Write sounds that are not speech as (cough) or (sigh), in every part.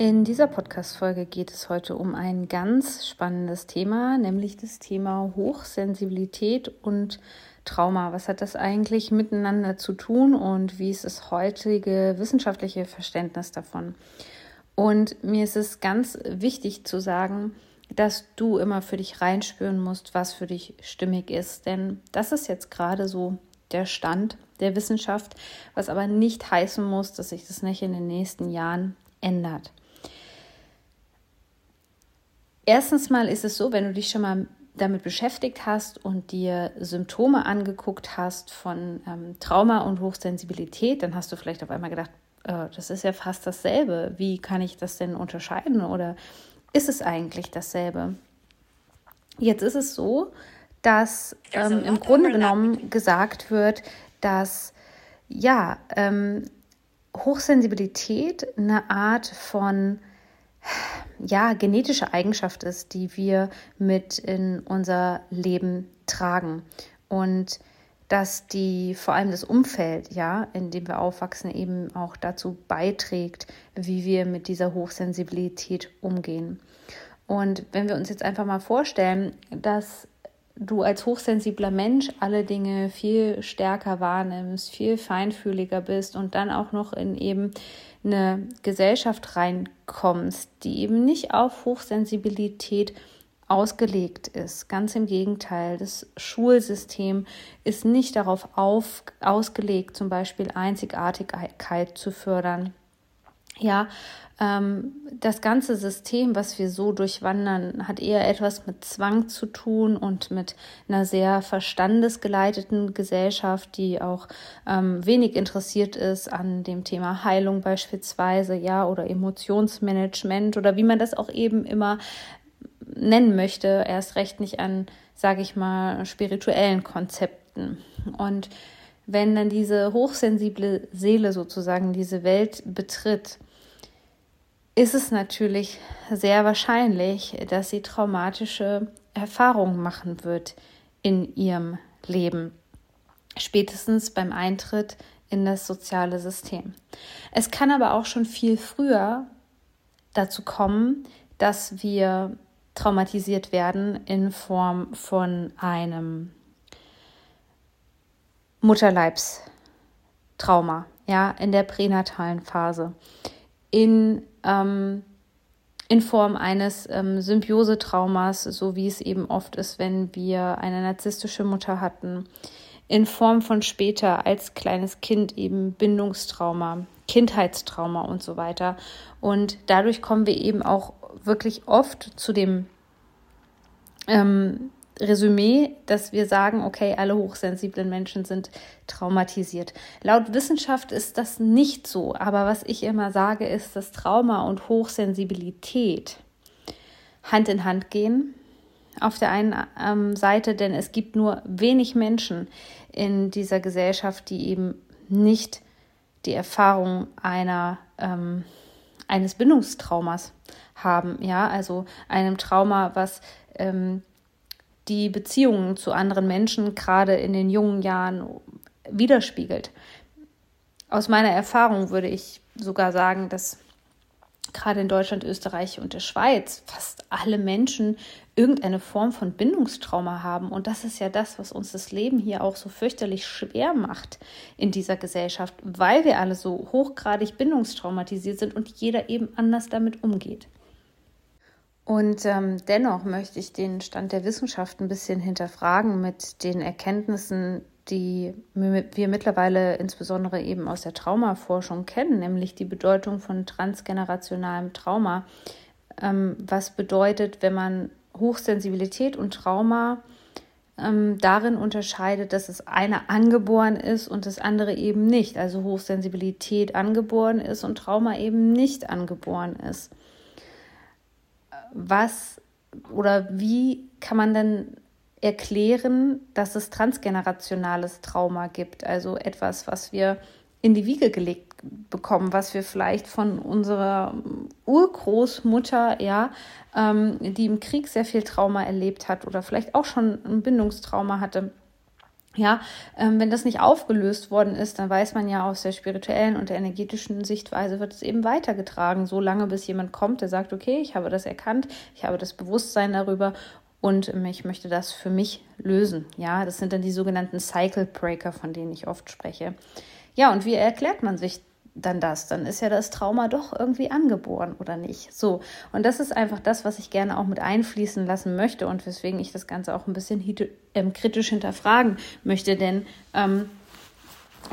In dieser Podcast-Folge geht es heute um ein ganz spannendes Thema, nämlich das Thema Hochsensibilität und Trauma. Was hat das eigentlich miteinander zu tun und wie ist das heutige wissenschaftliche Verständnis davon? Und mir ist es ganz wichtig zu sagen, dass du immer für dich reinspüren musst, was für dich stimmig ist. Denn das ist jetzt gerade so der Stand der Wissenschaft, was aber nicht heißen muss, dass sich das nicht in den nächsten Jahren ändert. Erstens mal ist es so, wenn du dich schon mal damit beschäftigt hast und dir Symptome angeguckt hast von ähm, Trauma und Hochsensibilität, dann hast du vielleicht auf einmal gedacht, äh, das ist ja fast dasselbe. Wie kann ich das denn unterscheiden oder ist es eigentlich dasselbe? Jetzt ist es so, dass ähm, im Grunde genommen gesagt wird, dass ja, ähm, Hochsensibilität eine Art von ja, genetische Eigenschaft ist, die wir mit in unser Leben tragen. Und dass die vor allem das Umfeld, ja, in dem wir aufwachsen, eben auch dazu beiträgt, wie wir mit dieser Hochsensibilität umgehen. Und wenn wir uns jetzt einfach mal vorstellen, dass du als hochsensibler Mensch alle Dinge viel stärker wahrnimmst, viel feinfühliger bist und dann auch noch in eben eine Gesellschaft reinkommst, die eben nicht auf Hochsensibilität ausgelegt ist. Ganz im Gegenteil, das Schulsystem ist nicht darauf auf, ausgelegt, zum Beispiel Einzigartigkeit zu fördern. Ja, ähm, das ganze System, was wir so durchwandern, hat eher etwas mit Zwang zu tun und mit einer sehr verstandesgeleiteten Gesellschaft, die auch ähm, wenig interessiert ist an dem Thema Heilung beispielsweise, ja, oder Emotionsmanagement oder wie man das auch eben immer nennen möchte, erst recht nicht an, sage ich mal, spirituellen Konzepten. Und wenn dann diese hochsensible Seele sozusagen diese Welt betritt, ist es natürlich sehr wahrscheinlich, dass sie traumatische Erfahrungen machen wird in ihrem Leben, spätestens beim Eintritt in das soziale System. Es kann aber auch schon viel früher dazu kommen, dass wir traumatisiert werden in Form von einem Mutterleibstrauma, ja, in der pränatalen Phase, in ähm, in Form eines ähm, Symbiosetraumas, so wie es eben oft ist, wenn wir eine narzisstische Mutter hatten, in Form von später als kleines Kind eben Bindungstrauma, Kindheitstrauma und so weiter. Und dadurch kommen wir eben auch wirklich oft zu dem ähm, Resümee, dass wir sagen, okay, alle hochsensiblen Menschen sind traumatisiert. Laut Wissenschaft ist das nicht so, aber was ich immer sage, ist, dass Trauma und Hochsensibilität Hand in Hand gehen. Auf der einen ähm, Seite, denn es gibt nur wenig Menschen in dieser Gesellschaft, die eben nicht die Erfahrung einer ähm, eines Bindungstraumas haben, ja, also einem Trauma, was ähm, die Beziehungen zu anderen Menschen gerade in den jungen Jahren widerspiegelt. Aus meiner Erfahrung würde ich sogar sagen, dass gerade in Deutschland, Österreich und der Schweiz fast alle Menschen irgendeine Form von Bindungstrauma haben. Und das ist ja das, was uns das Leben hier auch so fürchterlich schwer macht in dieser Gesellschaft, weil wir alle so hochgradig bindungstraumatisiert sind und jeder eben anders damit umgeht. Und ähm, dennoch möchte ich den Stand der Wissenschaft ein bisschen hinterfragen mit den Erkenntnissen, die wir mittlerweile insbesondere eben aus der Traumaforschung kennen, nämlich die Bedeutung von transgenerationalem Trauma. Ähm, was bedeutet, wenn man Hochsensibilität und Trauma ähm, darin unterscheidet, dass es eine angeboren ist und das andere eben nicht. Also Hochsensibilität angeboren ist und Trauma eben nicht angeboren ist was oder wie kann man denn erklären, dass es transgenerationales Trauma gibt, also etwas, was wir in die Wiege gelegt bekommen, was wir vielleicht von unserer Urgroßmutter, ja, ähm, die im Krieg sehr viel Trauma erlebt hat oder vielleicht auch schon ein Bindungstrauma hatte. Ja, ähm, wenn das nicht aufgelöst worden ist, dann weiß man ja aus der spirituellen und der energetischen Sichtweise wird es eben weitergetragen, so lange bis jemand kommt, der sagt, okay, ich habe das erkannt, ich habe das Bewusstsein darüber und ich möchte das für mich lösen. Ja, das sind dann die sogenannten Cycle Breaker, von denen ich oft spreche. Ja, und wie erklärt man sich dann das? Dann ist ja das Trauma doch irgendwie angeboren oder nicht. So, und das ist einfach das, was ich gerne auch mit einfließen lassen möchte und weswegen ich das Ganze auch ein bisschen ähm, kritisch hinterfragen möchte, denn ähm,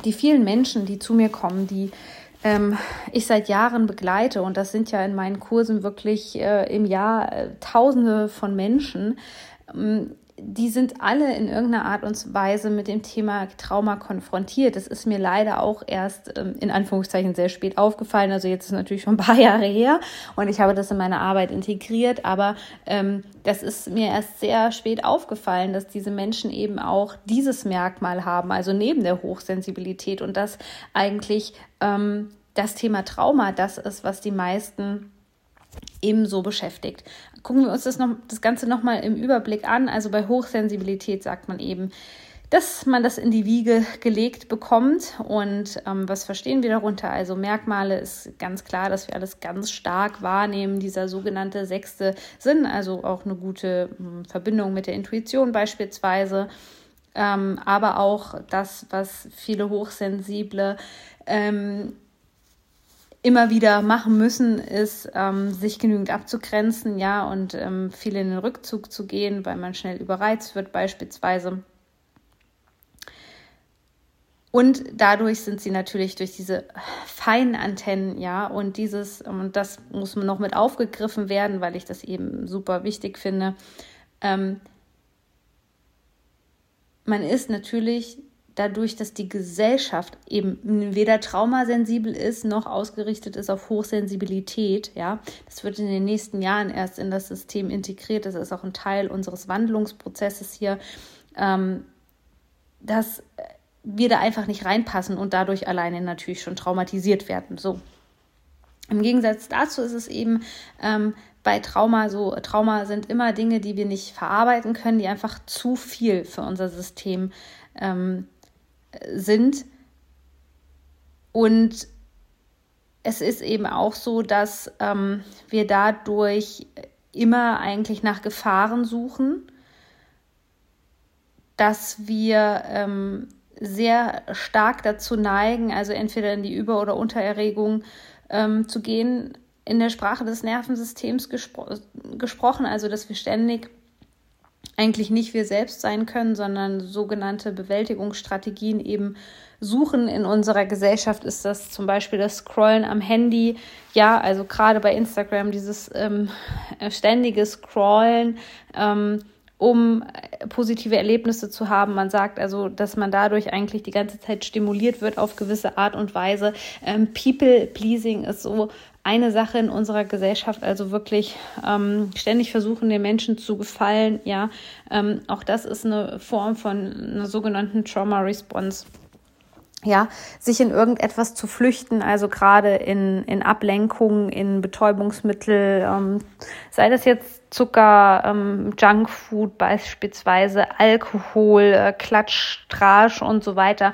die vielen Menschen, die zu mir kommen, die ähm, ich seit Jahren begleite, und das sind ja in meinen Kursen wirklich äh, im Jahr äh, Tausende von Menschen, ähm, die sind alle in irgendeiner Art und Weise mit dem Thema Trauma konfrontiert. Das ist mir leider auch erst ähm, in Anführungszeichen sehr spät aufgefallen. Also jetzt ist es natürlich schon ein paar (laughs) Jahre her und ich habe das in meine Arbeit integriert, aber ähm, das ist mir erst sehr spät aufgefallen, dass diese Menschen eben auch dieses Merkmal haben, also neben der Hochsensibilität und das eigentlich ähm, das Thema Trauma das ist, was die meisten ebenso beschäftigt. Gucken wir uns das, noch, das Ganze nochmal im Überblick an. Also bei Hochsensibilität sagt man eben, dass man das in die Wiege gelegt bekommt. Und ähm, was verstehen wir darunter? Also Merkmale ist ganz klar, dass wir alles ganz stark wahrnehmen. Dieser sogenannte sechste Sinn, also auch eine gute hm, Verbindung mit der Intuition beispielsweise. Ähm, aber auch das, was viele Hochsensible ähm, immer wieder machen müssen, ist, ähm, sich genügend abzugrenzen, ja, und ähm, viel in den Rückzug zu gehen, weil man schnell überreizt wird, beispielsweise. Und dadurch sind sie natürlich durch diese feinen Antennen, ja, und dieses, und das muss noch mit aufgegriffen werden, weil ich das eben super wichtig finde. Ähm, man ist natürlich dadurch, dass die Gesellschaft eben weder traumasensibel ist noch ausgerichtet ist auf Hochsensibilität. Ja, das wird in den nächsten Jahren erst in das System integriert. Das ist auch ein Teil unseres Wandlungsprozesses hier, ähm, dass wir da einfach nicht reinpassen und dadurch alleine natürlich schon traumatisiert werden. So. Im Gegensatz dazu ist es eben ähm, bei Trauma so, Trauma sind immer Dinge, die wir nicht verarbeiten können, die einfach zu viel für unser System ähm, sind. Und es ist eben auch so, dass ähm, wir dadurch immer eigentlich nach Gefahren suchen, dass wir ähm, sehr stark dazu neigen, also entweder in die Über- oder Untererregung ähm, zu gehen, in der Sprache des Nervensystems gespro gesprochen, also dass wir ständig eigentlich nicht wir selbst sein können, sondern sogenannte Bewältigungsstrategien eben suchen. In unserer Gesellschaft ist das zum Beispiel das Scrollen am Handy. Ja, also gerade bei Instagram dieses ähm, ständige Scrollen. Ähm, um positive Erlebnisse zu haben. Man sagt also, dass man dadurch eigentlich die ganze Zeit stimuliert wird auf gewisse Art und Weise. Ähm, People-pleasing ist so eine Sache in unserer Gesellschaft, also wirklich ähm, ständig versuchen, den Menschen zu gefallen. Ja, ähm, auch das ist eine Form von einer sogenannten Trauma Response. Ja, sich in irgendetwas zu flüchten, also gerade in, in Ablenkungen, in Betäubungsmittel, ähm, sei das jetzt Zucker, ähm, Junkfood beispielsweise, Alkohol, äh, Klatsch, Trash und so weiter.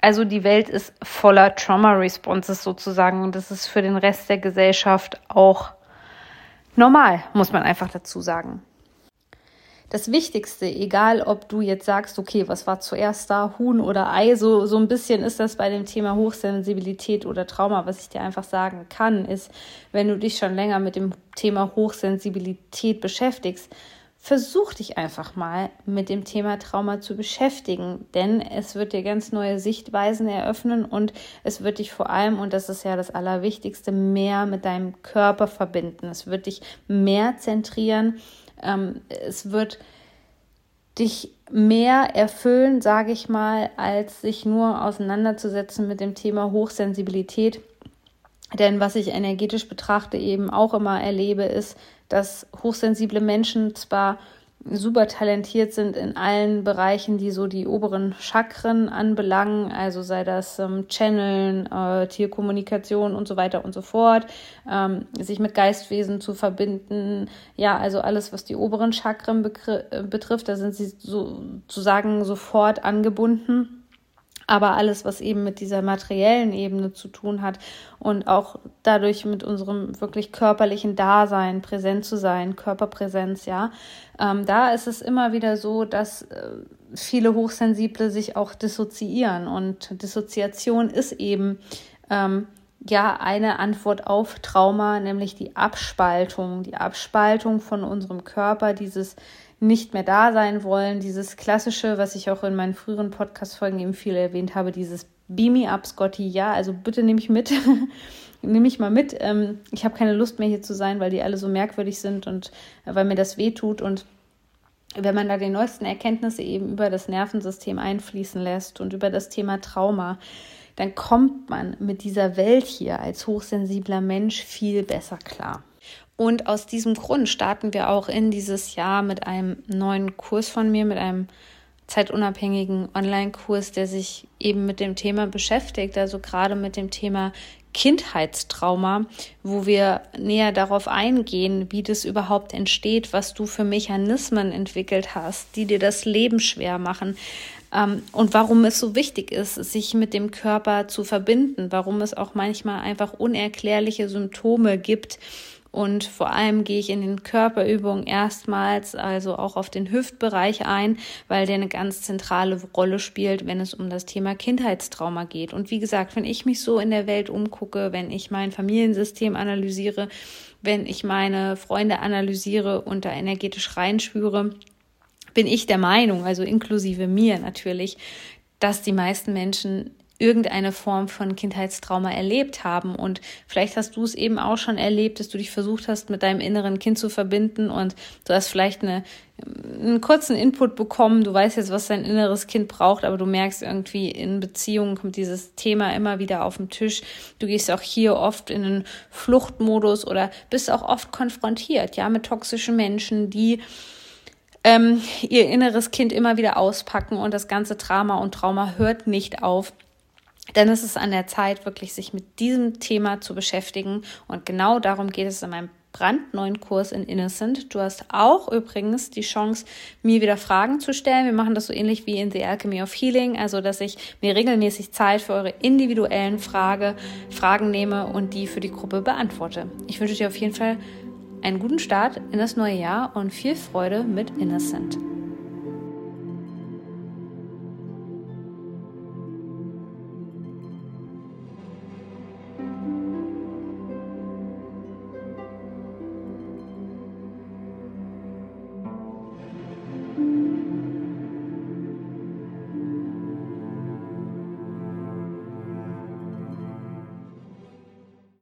Also die Welt ist voller Trauma-Responses sozusagen und das ist für den Rest der Gesellschaft auch normal, muss man einfach dazu sagen. Das Wichtigste, egal ob du jetzt sagst, okay, was war zuerst da, Huhn oder Ei, so, so ein bisschen ist das bei dem Thema Hochsensibilität oder Trauma, was ich dir einfach sagen kann, ist, wenn du dich schon länger mit dem Thema Hochsensibilität beschäftigst, versuch dich einfach mal mit dem Thema Trauma zu beschäftigen, denn es wird dir ganz neue Sichtweisen eröffnen und es wird dich vor allem, und das ist ja das Allerwichtigste, mehr mit deinem Körper verbinden. Es wird dich mehr zentrieren. Ähm, es wird dich mehr erfüllen, sage ich mal, als sich nur auseinanderzusetzen mit dem Thema Hochsensibilität. Denn was ich energetisch betrachte, eben auch immer erlebe, ist, dass hochsensible Menschen zwar super talentiert sind in allen Bereichen, die so die oberen Chakren anbelangen, also sei das ähm, Channeln, äh, Tierkommunikation und so weiter und so fort, ähm, sich mit Geistwesen zu verbinden, ja, also alles, was die oberen Chakren äh, betrifft, da sind sie sozusagen sofort angebunden aber alles, was eben mit dieser materiellen Ebene zu tun hat und auch dadurch mit unserem wirklich körperlichen Dasein präsent zu sein, Körperpräsenz, ja, ähm, da ist es immer wieder so, dass äh, viele Hochsensible sich auch dissoziieren. Und Dissoziation ist eben ähm, ja eine Antwort auf Trauma, nämlich die Abspaltung, die Abspaltung von unserem Körper, dieses nicht mehr da sein wollen. Dieses klassische, was ich auch in meinen früheren Podcast-Folgen eben viel erwähnt habe, dieses Beam me up, Scotty, ja, also bitte nehme ich mit. (laughs) nehme mich mal mit. Ähm, ich habe keine Lust mehr hier zu sein, weil die alle so merkwürdig sind und äh, weil mir das weh tut. Und wenn man da die neuesten Erkenntnisse eben über das Nervensystem einfließen lässt und über das Thema Trauma, dann kommt man mit dieser Welt hier als hochsensibler Mensch viel besser klar. Und aus diesem Grund starten wir auch in dieses Jahr mit einem neuen Kurs von mir, mit einem zeitunabhängigen Online-Kurs, der sich eben mit dem Thema beschäftigt, also gerade mit dem Thema Kindheitstrauma, wo wir näher darauf eingehen, wie das überhaupt entsteht, was du für Mechanismen entwickelt hast, die dir das Leben schwer machen ähm, und warum es so wichtig ist, sich mit dem Körper zu verbinden, warum es auch manchmal einfach unerklärliche Symptome gibt, und vor allem gehe ich in den Körperübungen erstmals, also auch auf den Hüftbereich ein, weil der eine ganz zentrale Rolle spielt, wenn es um das Thema Kindheitstrauma geht. Und wie gesagt, wenn ich mich so in der Welt umgucke, wenn ich mein Familiensystem analysiere, wenn ich meine Freunde analysiere und da energetisch reinspüre, bin ich der Meinung, also inklusive mir natürlich, dass die meisten Menschen irgendeine Form von Kindheitstrauma erlebt haben. Und vielleicht hast du es eben auch schon erlebt, dass du dich versucht hast, mit deinem inneren Kind zu verbinden und du hast vielleicht eine, einen kurzen Input bekommen. Du weißt jetzt, was dein inneres Kind braucht, aber du merkst irgendwie in Beziehungen kommt dieses Thema immer wieder auf den Tisch. Du gehst auch hier oft in einen Fluchtmodus oder bist auch oft konfrontiert, ja, mit toxischen Menschen, die ähm, ihr inneres Kind immer wieder auspacken und das ganze Drama und Trauma hört nicht auf. Denn es ist an der Zeit, wirklich sich mit diesem Thema zu beschäftigen. Und genau darum geht es in meinem brandneuen Kurs in Innocent. Du hast auch übrigens die Chance, mir wieder Fragen zu stellen. Wir machen das so ähnlich wie in The Alchemy of Healing, also dass ich mir regelmäßig Zeit für eure individuellen Frage, Fragen nehme und die für die Gruppe beantworte. Ich wünsche dir auf jeden Fall einen guten Start in das neue Jahr und viel Freude mit Innocent.